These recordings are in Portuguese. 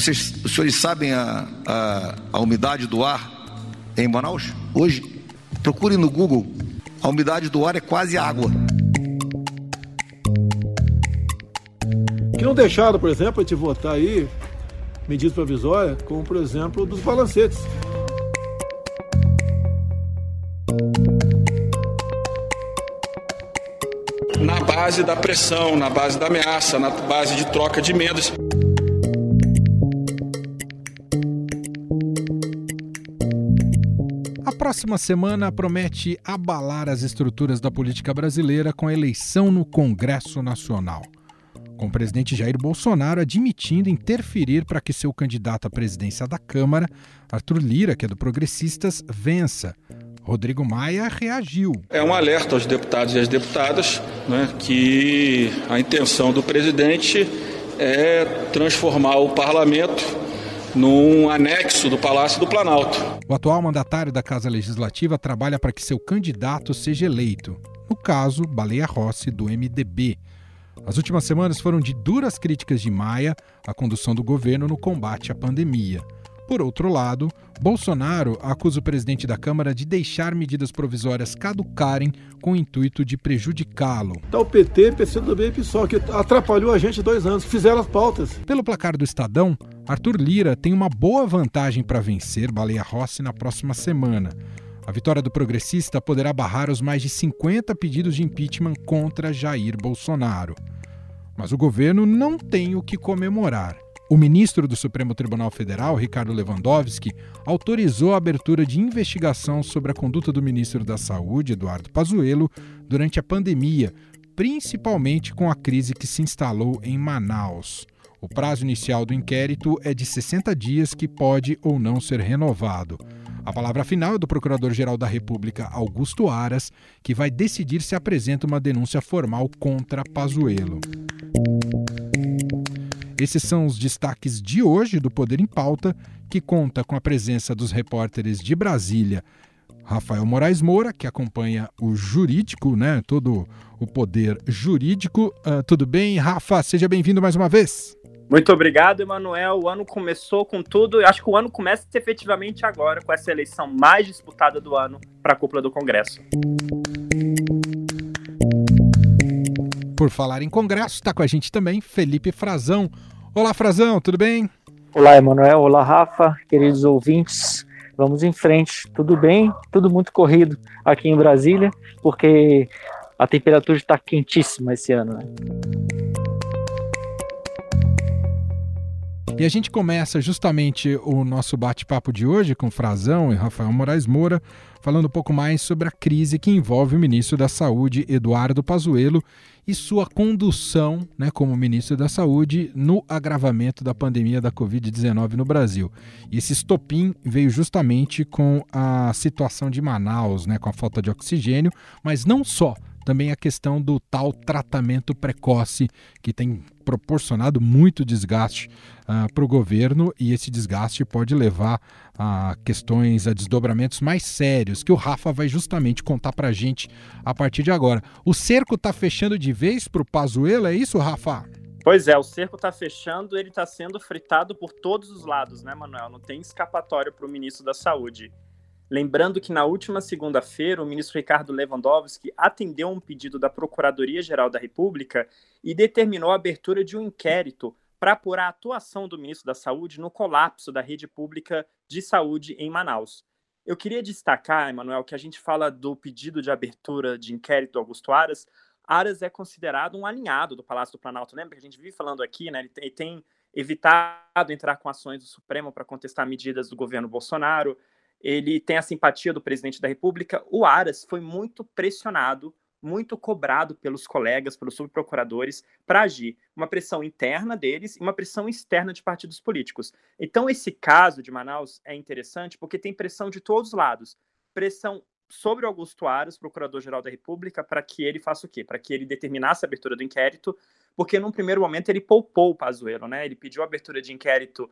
Vocês, os senhores sabem a, a, a umidade do ar em Manaus? Hoje, procurem no Google, a umidade do ar é quase água. Que não deixaram, por exemplo, de votar aí medidas provisórias, como por exemplo dos balancetes. Na base da pressão, na base da ameaça, na base de troca de emendas. Próxima semana promete abalar as estruturas da política brasileira com a eleição no Congresso Nacional com o presidente Jair Bolsonaro admitindo interferir para que seu candidato à presidência da Câmara, Arthur Lira, que é do Progressistas, vença. Rodrigo Maia reagiu. É um alerta aos deputados e às deputadas né, que a intenção do presidente é transformar o parlamento num anexo do Palácio do Planalto. O atual mandatário da Casa Legislativa trabalha para que seu candidato seja eleito. No caso, Baleia Rossi, do MDB. As últimas semanas foram de duras críticas de Maia à condução do governo no combate à pandemia. Por outro lado, Bolsonaro acusa o presidente da Câmara de deixar medidas provisórias caducarem com o intuito de prejudicá-lo. Tá o PT, PCdoB e PSOL, que atrapalhou a gente dois anos, fizeram as pautas. Pelo placar do Estadão, Arthur Lira tem uma boa vantagem para vencer Baleia Rossi na próxima semana. A vitória do progressista poderá barrar os mais de 50 pedidos de impeachment contra Jair Bolsonaro. Mas o governo não tem o que comemorar. O ministro do Supremo Tribunal Federal, Ricardo Lewandowski, autorizou a abertura de investigação sobre a conduta do ministro da Saúde, Eduardo Pazuello, durante a pandemia, principalmente com a crise que se instalou em Manaus. O prazo inicial do inquérito é de 60 dias, que pode ou não ser renovado. A palavra final é do Procurador-Geral da República, Augusto Aras, que vai decidir se apresenta uma denúncia formal contra Pazuello. Esses são os destaques de hoje do Poder em Pauta, que conta com a presença dos repórteres de Brasília, Rafael Moraes Moura, que acompanha o jurídico, né, todo o poder jurídico. Uh, tudo bem, Rafa? Seja bem-vindo mais uma vez. Muito obrigado, Emanuel. O ano começou com tudo. Eu acho que o ano começa efetivamente agora, com essa eleição mais disputada do ano para a cúpula do Congresso. Por falar em Congresso, está com a gente também Felipe Frazão. Olá, Frazão, tudo bem? Olá, Emanuel. Olá, Rafa, queridos ouvintes. Vamos em frente. Tudo bem? Tudo muito corrido aqui em Brasília, porque a temperatura está quentíssima esse ano. Né? E a gente começa justamente o nosso bate-papo de hoje com Frazão e Rafael Moraes Moura, falando um pouco mais sobre a crise que envolve o ministro da Saúde, Eduardo Pazuello, e sua condução né, como ministro da Saúde no agravamento da pandemia da Covid-19 no Brasil. E esse estopim veio justamente com a situação de Manaus, né, com a falta de oxigênio, mas não só também a questão do tal tratamento precoce, que tem proporcionado muito desgaste uh, para o governo, e esse desgaste pode levar a questões, a desdobramentos mais sérios, que o Rafa vai justamente contar para a gente a partir de agora. O cerco está fechando de vez para o Pazuello, é isso, Rafa? Pois é, o cerco está fechando, ele está sendo fritado por todos os lados, né, Manuel? Não tem escapatório para o ministro da Saúde. Lembrando que na última segunda-feira, o ministro Ricardo Lewandowski atendeu um pedido da Procuradoria-Geral da República e determinou a abertura de um inquérito para apurar a atuação do ministro da Saúde no colapso da rede pública de saúde em Manaus. Eu queria destacar, Emanuel, que a gente fala do pedido de abertura de inquérito Augusto Aras. Aras é considerado um alinhado do Palácio do Planalto. Lembra que a gente vive falando aqui, né? Ele tem evitado entrar com ações do Supremo para contestar medidas do governo Bolsonaro ele tem a simpatia do presidente da República. O Aras foi muito pressionado, muito cobrado pelos colegas, pelos subprocuradores, para agir. Uma pressão interna deles e uma pressão externa de partidos políticos. Então, esse caso de Manaus é interessante porque tem pressão de todos os lados. Pressão sobre Augusto Aras, procurador-geral da República, para que ele faça o quê? Para que ele determinasse a abertura do inquérito, porque num primeiro momento ele poupou o Pazuello, né? Ele pediu a abertura de inquérito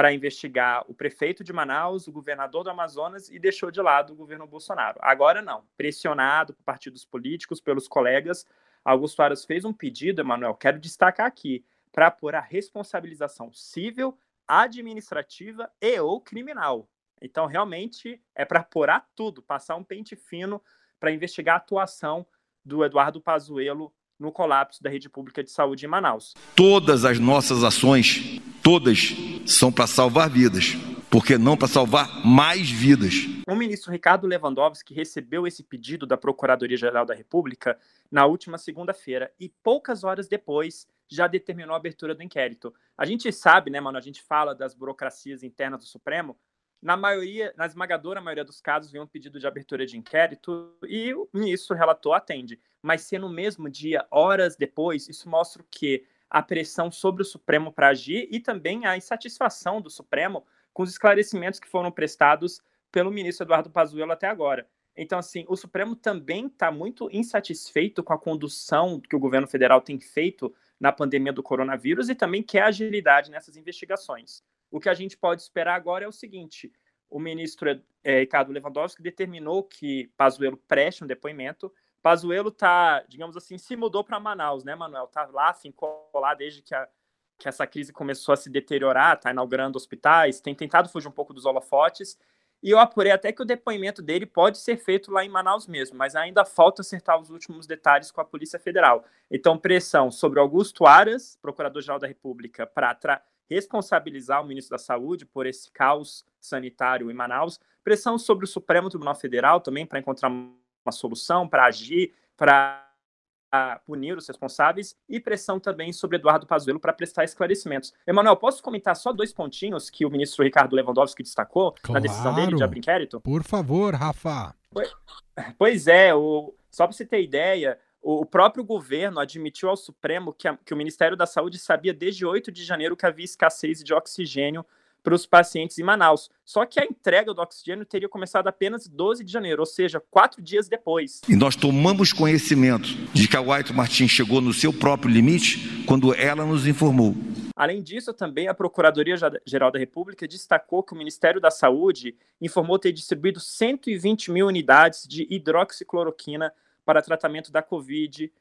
para investigar o prefeito de Manaus, o governador do Amazonas e deixou de lado o governo Bolsonaro. Agora não, pressionado por partidos políticos, pelos colegas, Augusto Aras fez um pedido, Emanuel, quero destacar aqui, para pôr a responsabilização civil, administrativa e ou criminal. Então, realmente, é para apurar tudo, passar um pente fino para investigar a atuação do Eduardo Pazuello no colapso da rede pública de saúde em Manaus. Todas as nossas ações, todas, são para salvar vidas, porque não para salvar mais vidas. O ministro Ricardo Lewandowski recebeu esse pedido da Procuradoria-Geral da República na última segunda-feira e poucas horas depois já determinou a abertura do inquérito. A gente sabe, né, mano, a gente fala das burocracias internas do Supremo, na maioria, na esmagadora maioria dos casos, vem um pedido de abertura de inquérito e o ministro relator atende. Mas se no mesmo dia, horas depois, isso mostra o que a pressão sobre o Supremo para agir e também a insatisfação do Supremo com os esclarecimentos que foram prestados pelo ministro Eduardo Pazuello até agora. Então, assim, o Supremo também está muito insatisfeito com a condução que o governo federal tem feito na pandemia do coronavírus e também quer agilidade nessas investigações. O que a gente pode esperar agora é o seguinte: o ministro é, Ricardo Lewandowski determinou que Pazuello preste um depoimento. Pazuello tá, digamos assim, se mudou para Manaus, né, Manuel? Tá lá, ficou lá desde que, a, que essa crise começou a se deteriorar, tá inaugurando hospitais, tem tentado fugir um pouco dos holofotes. E eu apurei até que o depoimento dele pode ser feito lá em Manaus mesmo, mas ainda falta acertar os últimos detalhes com a Polícia Federal. Então, pressão sobre Augusto Aras, Procurador-Geral da República, para responsabilizar o ministro da Saúde por esse caos sanitário em Manaus, pressão sobre o Supremo Tribunal Federal também para encontrar uma solução, para agir, para punir os responsáveis e pressão também sobre Eduardo Pazuello para prestar esclarecimentos. Emanuel, posso comentar só dois pontinhos que o ministro Ricardo Lewandowski destacou claro. na decisão dele de abrir inquérito? Por favor, Rafa. Pois é, o, só para você ter ideia, o próprio governo admitiu ao Supremo que, a, que, o Ministério da Saúde sabia desde 8 de janeiro que havia escassez de oxigênio para os pacientes em Manaus. Só que a entrega do oxigênio teria começado apenas 12 de janeiro, ou seja, quatro dias depois. E nós tomamos conhecimento de que a White Martins chegou no seu próprio limite quando ela nos informou. Além disso, também a Procuradoria-Geral da República destacou que o Ministério da Saúde informou ter distribuído 120 mil unidades de hidroxicloroquina para tratamento da Covid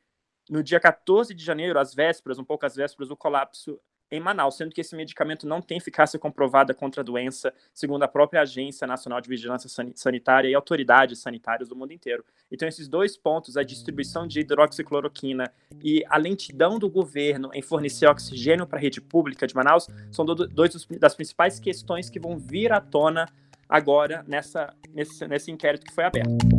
no dia 14 de janeiro, às vésperas, um pouco às vésperas do colapso em Manaus, sendo que esse medicamento não tem eficácia comprovada contra a doença, segundo a própria Agência Nacional de Vigilância Sanitária e autoridades sanitárias do mundo inteiro. Então, esses dois pontos, a distribuição de hidroxicloroquina e a lentidão do governo em fornecer oxigênio para a rede pública de Manaus, são dois das principais questões que vão vir à tona agora nessa, nesse, nesse inquérito que foi aberto.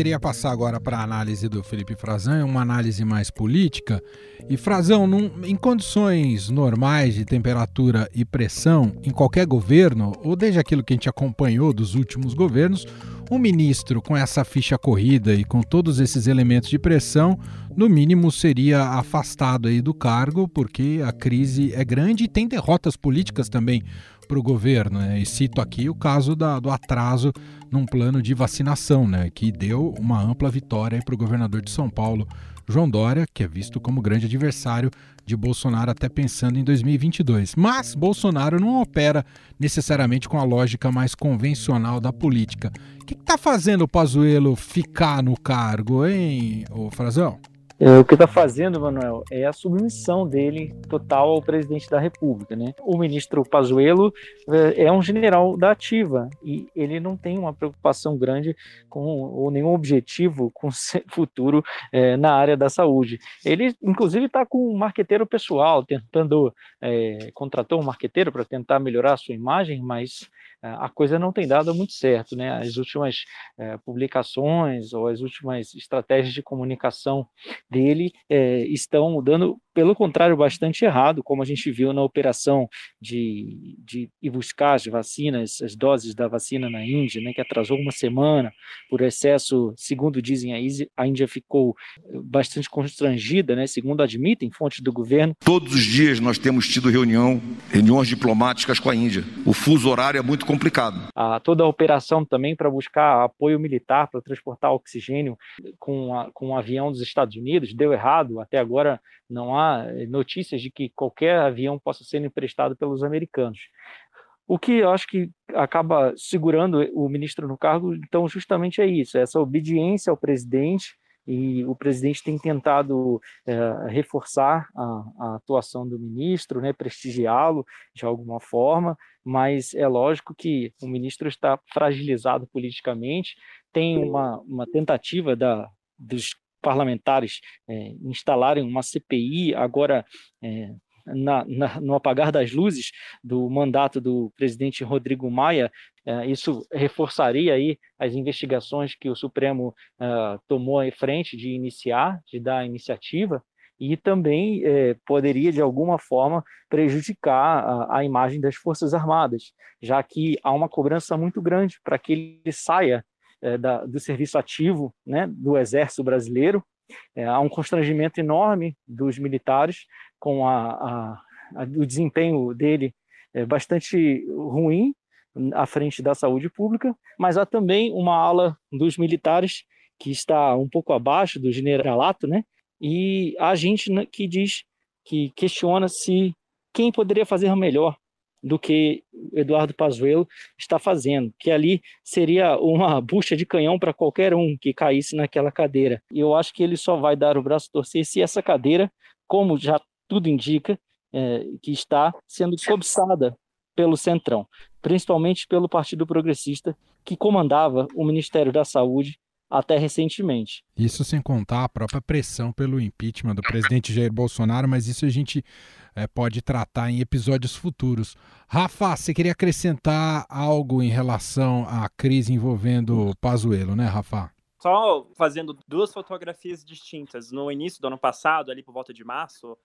Queria passar agora para a análise do Felipe Frazão, uma análise mais política. E Frazão, num, em condições normais de temperatura e pressão, em qualquer governo, ou desde aquilo que a gente acompanhou dos últimos governos, um ministro com essa ficha corrida e com todos esses elementos de pressão, no mínimo seria afastado aí do cargo, porque a crise é grande e tem derrotas políticas também para o governo. Né? E cito aqui o caso da, do atraso num plano de vacinação, né? que deu uma ampla vitória para o governador de São Paulo, João Dória, que é visto como grande adversário de Bolsonaro até pensando em 2022. Mas Bolsonaro não opera necessariamente com a lógica mais convencional da política. O que está fazendo o Pazuello ficar no cargo, hein, ô Frazão? É, o que está fazendo, Manuel, é a submissão dele total ao presidente da República. Né? O ministro Pazuello é, é um general da ativa e ele não tem uma preocupação grande com ou nenhum objetivo com futuro é, na área da saúde. Ele, inclusive, está com um marqueteiro pessoal, tentando é, contratou um marqueteiro para tentar melhorar a sua imagem, mas a coisa não tem dado muito certo, né? As últimas é, publicações ou as últimas estratégias de comunicação dele é, estão dando pelo contrário, bastante errado, como a gente viu na operação de, de ir buscar as vacinas, as doses da vacina na Índia, né, que atrasou uma semana por excesso, segundo dizem a Índia ficou bastante constrangida, né, segundo admitem fontes do governo. Todos os dias nós temos tido reunião, reuniões diplomáticas com a Índia. O fuso horário é muito complicado. A, toda a operação também para buscar apoio militar para transportar oxigênio com, a, com um avião dos Estados Unidos deu errado, até agora não há eh, notícias de que qualquer avião possa ser emprestado pelos americanos. O que eu acho que acaba segurando o ministro no cargo, então, justamente é isso: essa obediência ao presidente, e o presidente tem tentado é, reforçar a, a, atuação do ministro, né, prestigiá-lo de alguma forma, mas é lógico que o ministro está fragilizado politicamente, tem uma, uma tentativa da, dos parlamentares é, instalarem uma CPI agora é, na, na, no apagar das luzes do mandato do presidente Rodrigo Maia, é, isso reforçaria aí as investigações que o Supremo é, tomou em frente de iniciar, de dar a iniciativa, e também é, poderia, de alguma forma, prejudicar a, a, imagem das Forças Armadas, já que há uma cobrança muito grande para que ele saia é, da, do serviço ativo né, do Exército Brasileiro. É, há um constrangimento enorme dos militares com a, a, a, o desempenho dele é bastante ruim à frente da saúde pública, mas há também uma ala dos militares que está um pouco abaixo do generalato, né? E há gente que diz que questiona se quem poderia fazer melhor do que Eduardo Pazuello está fazendo, que ali seria uma bucha de canhão para qualquer um que caísse naquela cadeira. E eu acho que ele só vai dar o braço a torcer se essa cadeira, como já tudo indica, é, que está sendo cobiçada pelo Centrão, principalmente pelo Partido Progressista, que comandava o Ministério da Saúde até recentemente. Isso sem contar a própria pressão pelo impeachment do presidente Jair Bolsonaro, mas isso a gente é, pode tratar em episódios futuros. Rafa, você queria acrescentar algo em relação à crise envolvendo o Pazuello, né, Rafa? Só fazendo duas fotografias distintas. No início do ano passado, ali por volta de março,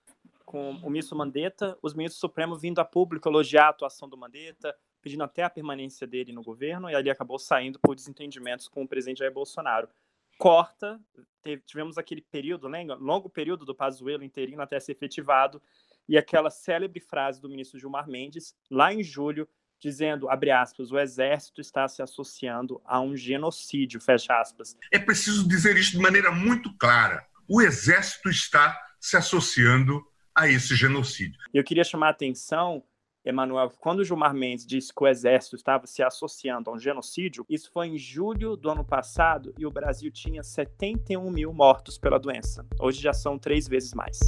com o ministro Mandetta, os ministros supremos vindo a público elogiar a atuação do Mandetta, pedindo até a permanência dele no governo, e ali acabou saindo por desentendimentos com o presidente Jair Bolsonaro. Corta, teve, tivemos aquele período, lembra? longo período do Pazuello interino até ser efetivado, e aquela célebre frase do ministro Gilmar Mendes, lá em julho, dizendo, abre aspas, o exército está se associando a um genocídio, fecha aspas. É preciso dizer isso de maneira muito clara. O exército está se associando a esse genocídio. Eu queria chamar a atenção, Emanuel, quando Gilmar Mendes disse que o exército estava se associando a um genocídio, isso foi em julho do ano passado e o Brasil tinha 71 mil mortos pela doença. Hoje já são três vezes mais.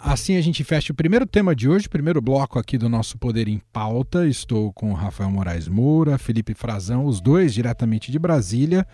Assim a gente fecha o primeiro tema de hoje, primeiro bloco aqui do nosso Poder em Pauta. Estou com Rafael Moraes Moura, Felipe Frazão, os dois diretamente de Brasília.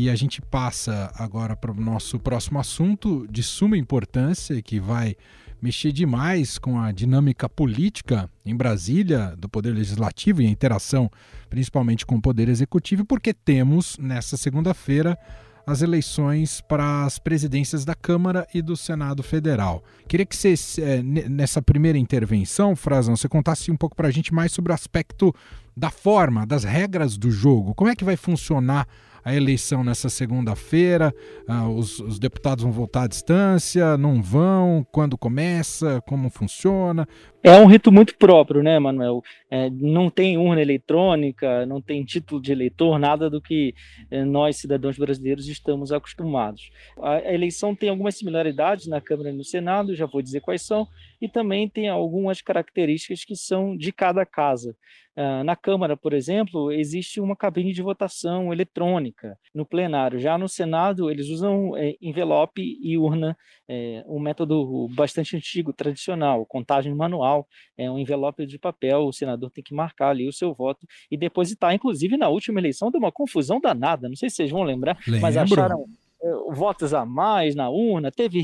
E a gente passa agora para o nosso próximo assunto de suma importância, que vai mexer demais com a dinâmica política em Brasília, do Poder Legislativo e a interação principalmente com o Poder Executivo, porque temos nessa segunda-feira as eleições para as presidências da Câmara e do Senado Federal. Queria que você, é, nessa primeira intervenção, Frazão, você contasse um pouco para a gente mais sobre o aspecto da forma, das regras do jogo. Como é que vai funcionar a eleição nessa segunda-feira, ah, os, os, deputados vão voltar à distância, não vão, quando começa, como funciona. É um rito muito próprio, né, Manuel? É, não tem urna eletrônica, não tem título de eleitor, nada do que é, nós, cidadãos brasileiros, estamos acostumados. A eleição tem algumas similaridades na Câmara e no Senado, já vou dizer quais são, e também tem algumas características que são de cada casa. Uh, na Câmara, por exemplo, existe uma cabine de votação eletrônica no plenário. Já no Senado, eles usam é, envelope e urna, é, um método bastante antigo, tradicional, contagem manual, é um envelope de papel, o senador tem que marcar ali o seu voto e depositar. Inclusive, na última eleição deu uma confusão danada, não sei se vocês vão lembrar, Lembro. mas acharam eh, votos a mais na urna, teve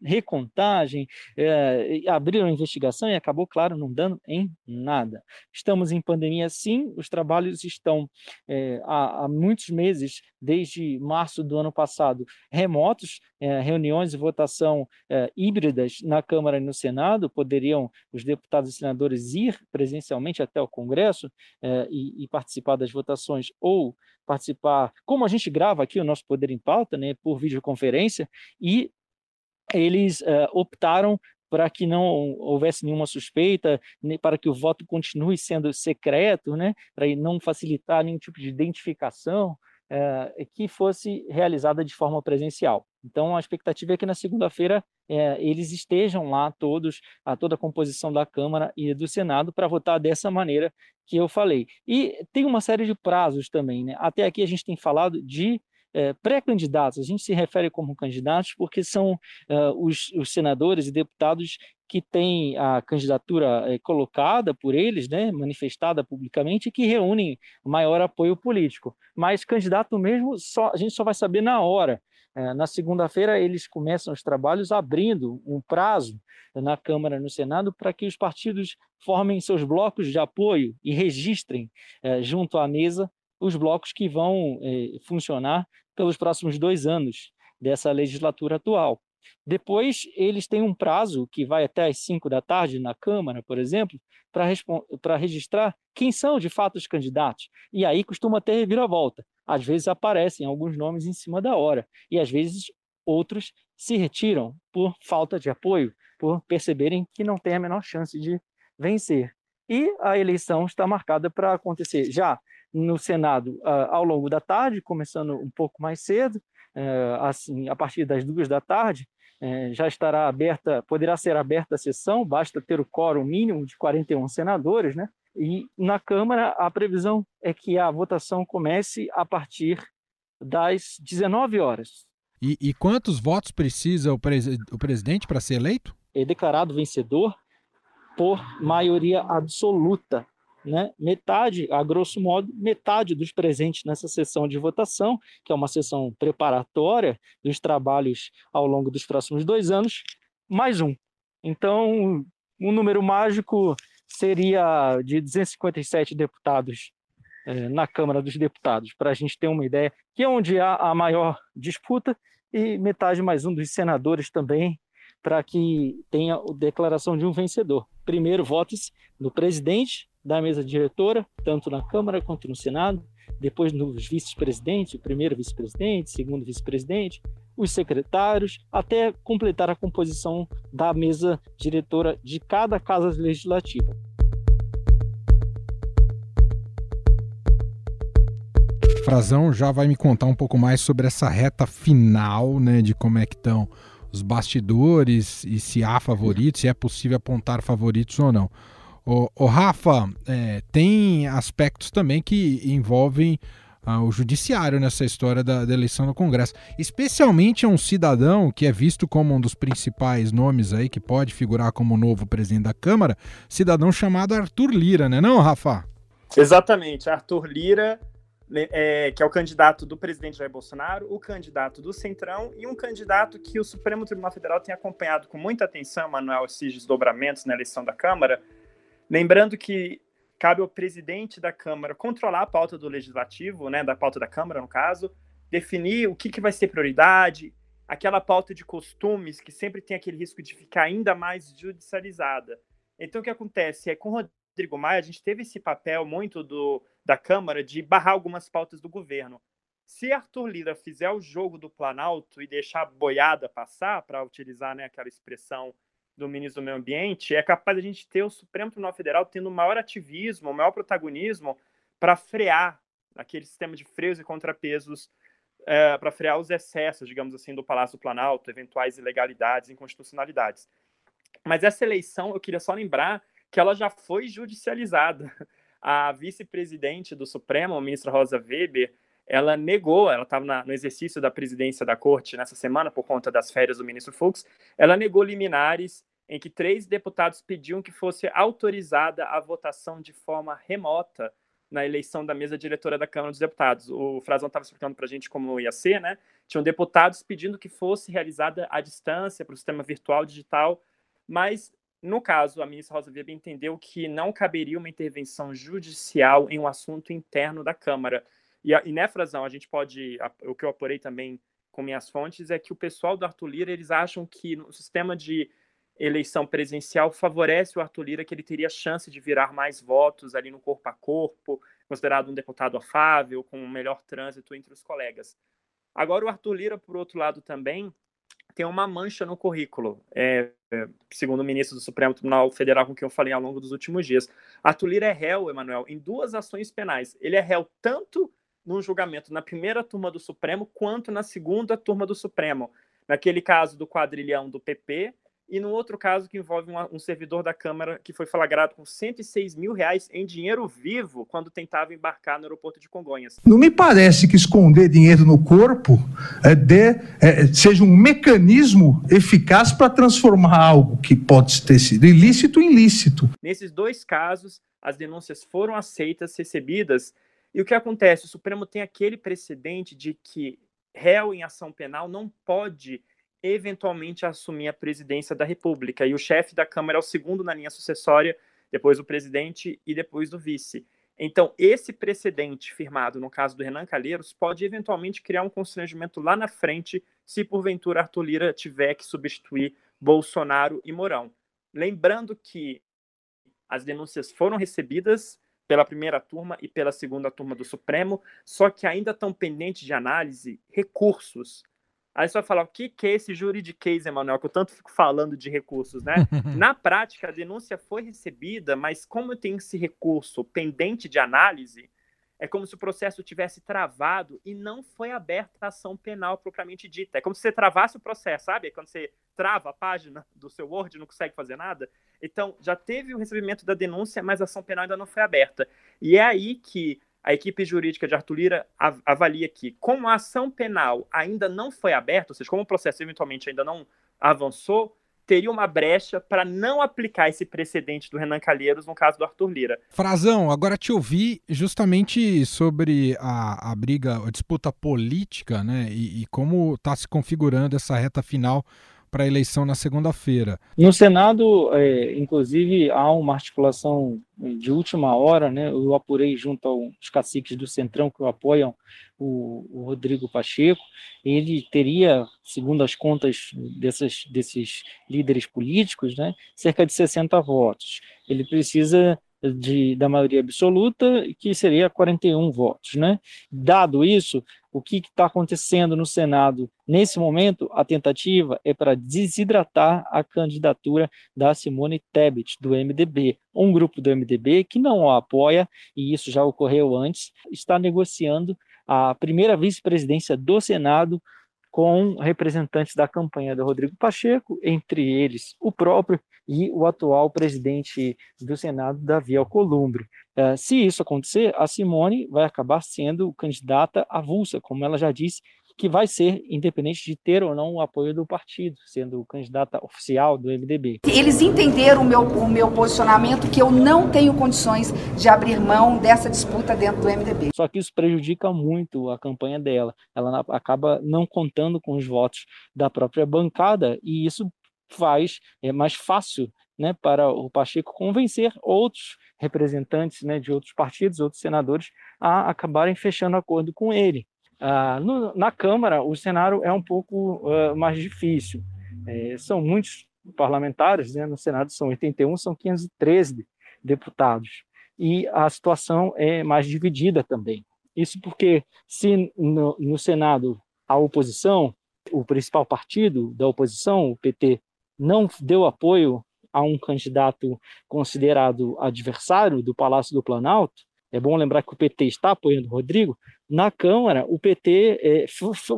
recontagem, é, abriram investigação e acabou, claro, não dando em nada. Estamos em pandemia, sim, os trabalhos estão é, há, há, muitos meses, desde março do ano passado, remotos, é, reuniões de votação híbridas na Câmara e no Senado, poderiam os deputados e senadores ir presencialmente até o Congresso e, e participar das votações ou participar, como a gente grava aqui o nosso Poder em Pauta, né, por videoconferência, e eles optaram para que não houvesse nenhuma suspeita, para que o voto continue sendo secreto, né, para não facilitar nenhum tipo de identificação, que fosse realizada de forma presencial. Então, a expectativa é que na segunda-feira é, eles estejam lá todos, a toda a composição da Câmara e do Senado, para votar dessa maneira que eu falei. E tem uma série de prazos também. Né? Até aqui a gente tem falado de é, pré-candidatos. A gente se refere como candidatos porque são é, os, os, senadores e deputados que têm a candidatura é, colocada por eles, né, manifestada publicamente, e que reúnem maior apoio político. Mas candidato mesmo, só, a gente só vai saber na hora. É, na segunda-feira, eles começam os trabalhos abrindo um prazo na Câmara e no Senado para que os partidos formem seus blocos de apoio e registrem é, junto à mesa os blocos que vão é, funcionar pelos próximos dois anos dessa legislatura atual. Depois, eles têm um prazo que vai até às 5 da tarde na Câmara, por exemplo, para registrar quem são de fato os candidatos. E aí costuma ter reviravolta. Às vezes aparecem alguns nomes em cima da hora, e às vezes outros se retiram por falta de apoio, por perceberem que não tem a menor chance de vencer. E a eleição está marcada para acontecer já no Senado ao longo da tarde, começando um pouco mais cedo, é, assim, a partir das duas da tarde, já estará aberta, poderá ser aberta a sessão, basta ter o quórum mínimo de 41 senadores, né? E na Câmara a previsão é que a votação comece a partir das 19 horas. E, e quantos votos precisa o, pres o presidente para ser eleito? É declarado vencedor por maioria absoluta né, metade, a grosso modo, metade dos presentes nessa sessão de votação, que é uma sessão preparatória dos trabalhos ao longo dos próximos dois anos, mais um. Então, um número mágico seria de 257 deputados é, na Câmara dos Deputados, para a gente ter uma ideia, que é onde há a maior disputa, e metade mais um dos senadores também, para que tenha a declaração de um vencedor. Primeiro, vote-se no presidente da mesa diretora, tanto na Câmara quanto no Senado, depois nos vice-presidentes, primeiro vice-presidente, segundo vice-presidente, os secretários, até completar a composição da mesa diretora de cada casa legislativa. Frazão já vai me contar um pouco mais sobre essa reta final, né, de como é que estão os bastidores e se há favoritos, se é possível apontar favoritos ou não. O, o Rafa, é, tem aspectos também que envolvem ah, o judiciário nessa história da, da, eleição do Congresso. Especialmente um cidadão que é visto como um dos principais nomes aí, que pode figurar como novo presidente da Câmara, cidadão chamado Arthur Lira, né não, Rafa? Exatamente, Arthur Lira, né, é, que é o candidato do presidente Jair Bolsonaro, o candidato do Centrão e um candidato que o Supremo Tribunal Federal tem acompanhado com muita atenção, Manuel, esses desdobramentos na eleição da Câmara, Lembrando que cabe ao presidente da Câmara controlar a pauta do legislativo, né, da pauta da Câmara, no caso, definir o que, que vai ser prioridade, aquela pauta de costumes que sempre tem aquele risco de ficar ainda mais judicializada. Então, o que acontece é com o Rodrigo Maia, a gente teve esse papel muito do, da Câmara de barrar algumas pautas do governo. Se Arthur Lira fizer o jogo do Planalto e deixar a boiada passar, para utilizar né, aquela expressão do ministro do Meio Ambiente, é capaz de a gente ter o Supremo Tribunal Federal tendo maior ativismo, maior protagonismo para frear aquele sistema de freios e contrapesos, é, para frear os excessos, digamos assim, do Palácio do Planalto, eventuais ilegalidades, inconstitucionalidades. Mas essa eleição, eu queria só lembrar que ela já foi judicializada. A vice-presidente do Supremo, a ministra Rosa Weber, ela negou, ela estava no exercício da presidência da corte nessa semana por conta das férias do ministro Fux, ela negou liminares em que três deputados pediam que fosse autorizada a votação de forma remota na eleição da mesa diretora da Câmara dos Deputados. O Frazão estava explicando para a gente como ia ser, né? Tinham deputados pedindo que fosse realizada à distância para o sistema virtual digital, mas no caso, a ministra Rosa Weber entendeu que não caberia uma intervenção judicial em um assunto interno da Câmara. E, e né, Frazão, a gente pode, o que eu apurei também com minhas fontes é que o pessoal do Arthur Lira, eles acham que no sistema de eleição presencial favorece o Arthur Lira, que ele teria chance de virar mais votos ali no corpo a corpo, considerado um deputado afável, com um melhor trânsito entre os colegas. Agora, o Arthur Lira, por outro lado, também tem uma mancha no currículo, é, é, segundo o ministro do Supremo Tribunal Federal, com quem eu falei ao longo dos últimos dias. Arthur Lira é réu, Emanuel, em duas ações penais. Ele é réu tanto no julgamento na primeira turma do Supremo quanto na segunda turma do Supremo. Naquele caso do quadrilhão do PP, e no outro caso que envolve um, um, servidor da Câmara que foi flagrado com 106 mil reais em dinheiro vivo quando tentava embarcar no aeroporto de Congonhas. Não me parece que esconder dinheiro no corpo é, de, é, seja um mecanismo eficaz para transformar algo que pode ter sido ilícito em ilícito. Nesses dois casos, as denúncias foram aceitas, recebidas, e o que acontece? O Supremo tem aquele precedente de que réu em ação penal não pode eventualmente assumir a presidência da República. E o chefe da Câmara é o segundo na linha sucessória, depois o presidente e depois do vice. Então, esse precedente firmado no caso do Renan Calheiros pode eventualmente criar um constrangimento lá na frente, se porventura Arthur Lira tiver que substituir Bolsonaro e Mourão. Lembrando que as denúncias foram recebidas pela primeira turma e pela segunda turma do Supremo, só que ainda estão pendentes de análise recursos Aí você vai falar, o que, que é esse juridiquês, Emanuel, que eu tanto fico falando de recursos, né? Na prática, a denúncia foi recebida, mas como tem esse recurso pendente de análise, é como se o processo tivesse travado e não foi aberta a ação penal propriamente dita. É como se você travasse o processo, sabe? É quando você trava a página do seu Word e não consegue fazer nada. Então, já teve o recebimento da denúncia, mas a ação penal ainda não foi aberta. E é aí que a equipe jurídica de Arthur Lira avalia que, como a ação penal ainda não foi aberta, ou seja, como o processo eventualmente ainda não avançou, teria uma brecha para não aplicar esse precedente do Renan Calheiros no caso do Arthur Lira. Frazão, agora te ouvi justamente sobre a, a briga, a disputa política, né, e, e como está se configurando essa reta final para a eleição na segunda-feira. No Senado, é, inclusive, há uma articulação de última hora, né? Eu apurei junto aos caciques do Centrão que apoiam o, o Rodrigo Pacheco. Ele teria, segundo as contas dessas, desses líderes políticos, né, cerca de 60 votos. Ele precisa de, da maioria absoluta, que seria 41 votos. Né? Dado isso, o que está acontecendo no Senado nesse momento? A tentativa é para desidratar a candidatura da Simone Tebet, do MDB. Um grupo do MDB que não a apoia, e isso já ocorreu antes, está negociando a primeira vice-presidência do Senado com representantes da campanha do Rodrigo Pacheco, entre eles o próprio e o atual presidente do Senado, Davi Alcolumbre. Uh, se isso acontecer, a Simone vai acabar sendo candidata avulsa, como ela já disse, que vai ser independente de ter ou não o apoio do partido, sendo candidata oficial do MDB. Eles entenderam o meu, o meu posicionamento que eu não tenho condições de abrir mão dessa disputa dentro do MDB. Só que isso prejudica muito a campanha dela. Ela acaba não contando com os votos da própria bancada e isso faz é mais fácil né, para o Pacheco convencer outros representantes né, de outros partidos, outros senadores, a acabarem fechando acordo com ele. Ah, no, na Câmara, o cenário é um pouco uh, mais difícil. É, são muitos parlamentares, né? no Senado são 81, são 513 deputados. E a situação é mais dividida também. Isso porque, se no, no Senado a oposição, o principal partido da oposição, o PT, não deu apoio a um candidato considerado adversário do Palácio do Planalto, é bom lembrar que o PT está apoiando o Rodrigo, na Câmara, o PT é,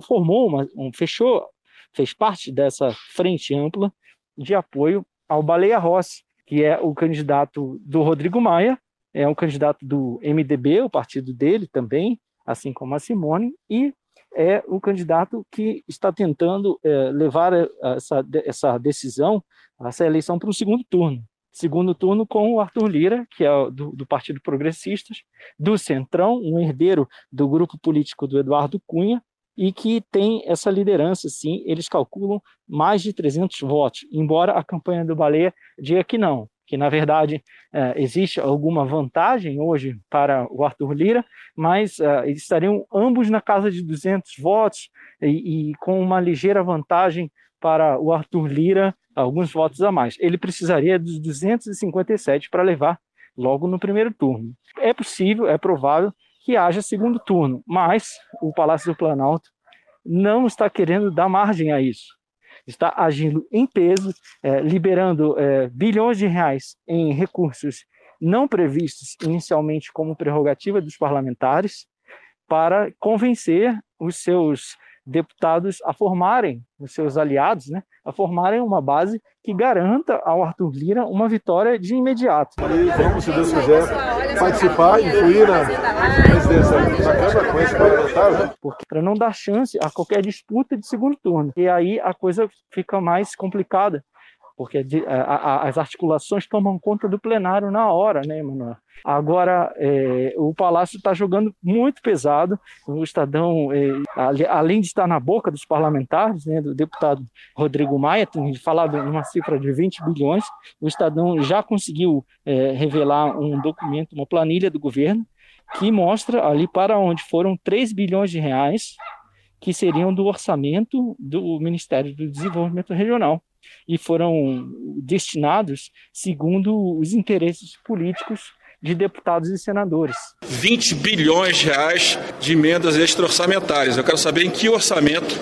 formou uma, um, fechou, fez parte dessa frente ampla de apoio ao Baleia Rossi, que é o candidato do Rodrigo Maia, é um candidato do MDB, o partido dele também, assim como a Simone, e é o candidato que está tentando é, levar essa, essa decisão, essa eleição para o segundo turno. Segundo turno com o Arthur Lira, que é do, do, Partido Progressistas, do Centrão, um herdeiro do grupo político do Eduardo Cunha, e que tem essa liderança, sim, eles calculam mais de 300 votos, embora a campanha do Baleia diga que não, que na verdade é, existe alguma vantagem hoje para o Arthur Lira, mas é, estariam ambos na casa de 200 votos e, e com uma ligeira vantagem para o Arthur Lira alguns votos a mais. Ele precisaria dos 257 para levar logo no primeiro turno. É possível, é provável que haja segundo turno, mas o Palácio do Planalto não está querendo dar margem a isso. Está agindo em peso, é, liberando é, bilhões de reais em recursos não previstos inicialmente como prerrogativa dos parlamentares para convencer os seus deputados a formarem, os seus aliados, né, a formarem uma base que garanta ao Arthur Lira uma vitória de imediato. E vamos, se Deus quiser, participar, influir na presidência da Câmara com esse parlamentar, né? Para não dar chance a qualquer disputa de segundo turno. E aí a coisa fica mais complicada, porque a, a, as articulações tomam conta do plenário na hora, né, Emanuel? Agora, é, o Palácio está jogando muito pesado. O Estadão, é, além de estar na boca dos parlamentares, né, do deputado Rodrigo Maia, tem falado em uma cifra de 20 bilhões, o Estadão já conseguiu é, revelar um documento, uma planilha do governo, que mostra ali para onde foram 3 bilhões de reais que seriam do orçamento do Ministério do Desenvolvimento Regional e foram destinados segundo os interesses políticos de deputados e senadores. 20 bilhões de reais de emendas extra-orçamentárias. Eu quero saber em que orçamento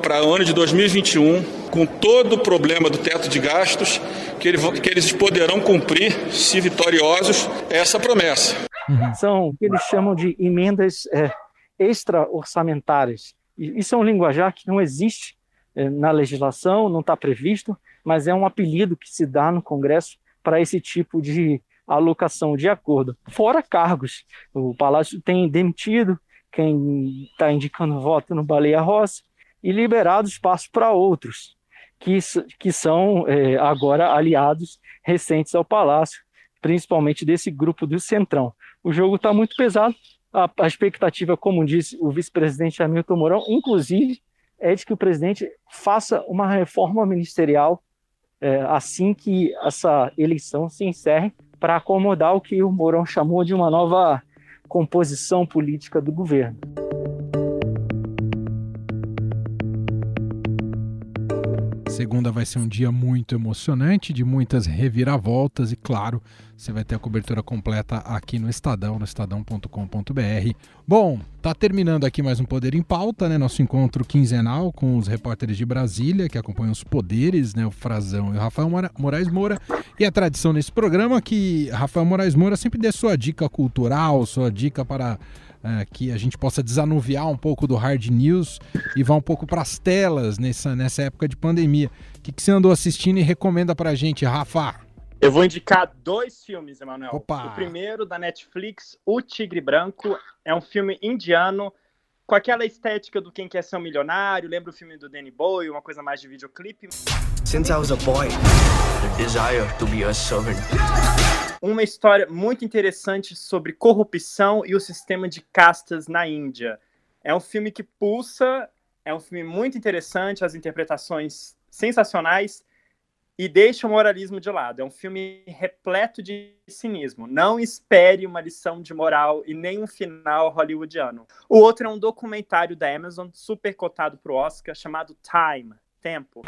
para o ano de 2021, com todo o problema do teto de gastos, que, ele, que eles poderão cumprir, se vitoriosos, essa promessa. Uhum. São o que eles chamam de emendas é, extra-orçamentárias. Isso é um linguajar que não existe na legislação, não está previsto, mas é um apelido que se dá no Congresso para esse tipo de alocação de acordo. Fora cargos, o Palácio tem demitido quem está indicando voto no Baleia Rossi e liberado espaço para outros, que, que são é, agora aliados recentes ao Palácio, principalmente desse grupo do Centrão. O jogo está muito pesado, a, a expectativa, como disse o vice-presidente Hamilton Mourão, inclusive, é de que o presidente faça uma reforma ministerial é, assim que essa eleição se encerre, para acomodar o que o Mourão chamou de uma nova composição política do governo. Segunda vai ser um dia muito emocionante, de muitas reviravoltas e, claro, você vai ter a cobertura completa aqui no Estadão, no estadão.com.br. Bom, tá terminando aqui mais um Poder em Pauta, né? Nosso encontro quinzenal com os repórteres de Brasília, que acompanham os poderes, né? O Frazão e o Rafael Moraes Moura. E a tradição nesse programa é que Rafael Moraes Moura sempre dê sua dica cultural, sua dica para é, que a gente possa desanuviar um pouco do hard news e vá um pouco para as telas nessa, nessa época de pandemia. O que, que você andou assistindo e recomenda para a gente, Rafa? Eu vou indicar dois filmes, Emanuel. Opa. O primeiro, da Netflix, O Tigre Branco. É um filme indiano com aquela estética do Quem Quer Ser um Milionário. Lembra o filme do Danny Boy, uma coisa mais de videoclipe? Since I was a boy, the desire to be a servant uma história muito interessante sobre corrupção e o sistema de castas na Índia. É um filme que pulsa, é um filme muito interessante, as interpretações sensacionais e deixa o moralismo de lado. É um filme repleto de cinismo. Não espere uma lição de moral e nem um final hollywoodiano. O outro é um documentário da Amazon, super cotado para o Oscar, chamado Time Tempo.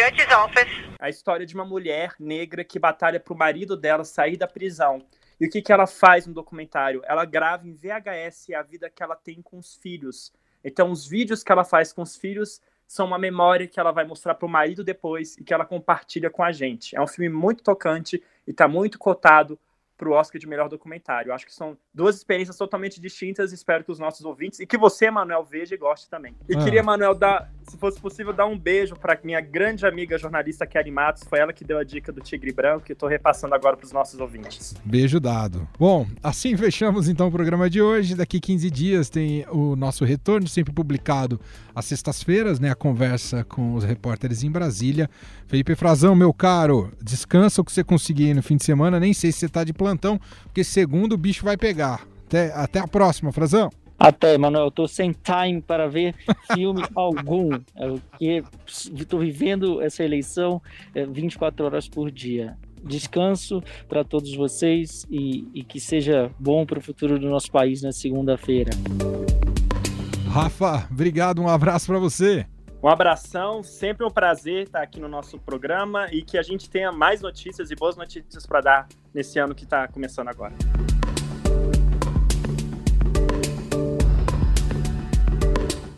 Judge's Office. A história de uma mulher negra que batalha para o marido dela sair da prisão. E o que, que ela faz no documentário? Ela grava em VHS a vida que ela tem com os filhos. Então, os vídeos que ela faz com os filhos são uma memória que ela vai mostrar para o marido depois e que ela compartilha com a gente. É um filme muito tocante e está muito cotado para o Oscar de melhor documentário. Acho que são duas experiências totalmente distintas. Espero que os nossos ouvintes e que você, Manuel, veja e goste também. E ah. queria, Manuel, dar, se fosse possível, dar um beijo para minha grande amiga jornalista Kelly Matos. Foi ela que deu a dica do Tigre Branco e estou repassando agora para os nossos ouvintes. Beijo dado. Bom, assim fechamos então o programa de hoje. Daqui 15 dias tem o nosso retorno, sempre publicado às sextas-feiras, né? A conversa com os repórteres em Brasília. Felipe Frazão, meu caro, descansa o que você conseguir no fim de semana. Nem sei se você está de plantão, porque segundo o bicho vai pegar. Até, até a próxima, Frazão. Até, Manuel, eu tô sem time para ver filme algum. É estou vivendo essa eleição 24 é, horas por dia. Descanso para todos vocês e, e que seja bom para o futuro do nosso país na segunda-feira. Rafa, obrigado, um abraço para você. Um abração, sempre um prazer estar aqui no nosso programa e que a gente tenha mais notícias e boas notícias para dar nesse ano que está começando agora.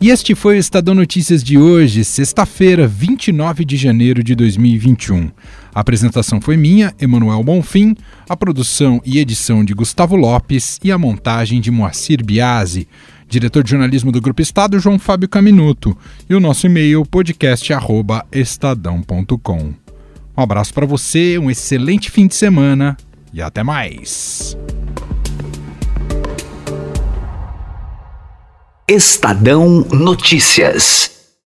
E este foi o Estadão Notícias de hoje, sexta-feira, 29 de janeiro de 2021. A apresentação foi minha, Emanuel Bonfim, a produção e edição de Gustavo Lopes e a montagem de Moacir Biasi. Diretor de jornalismo do Grupo Estado, João Fábio Caminuto. E o nosso e-mail, podcast.estadão.com. Um abraço para você, um excelente fim de semana e até mais. Estadão Notícias.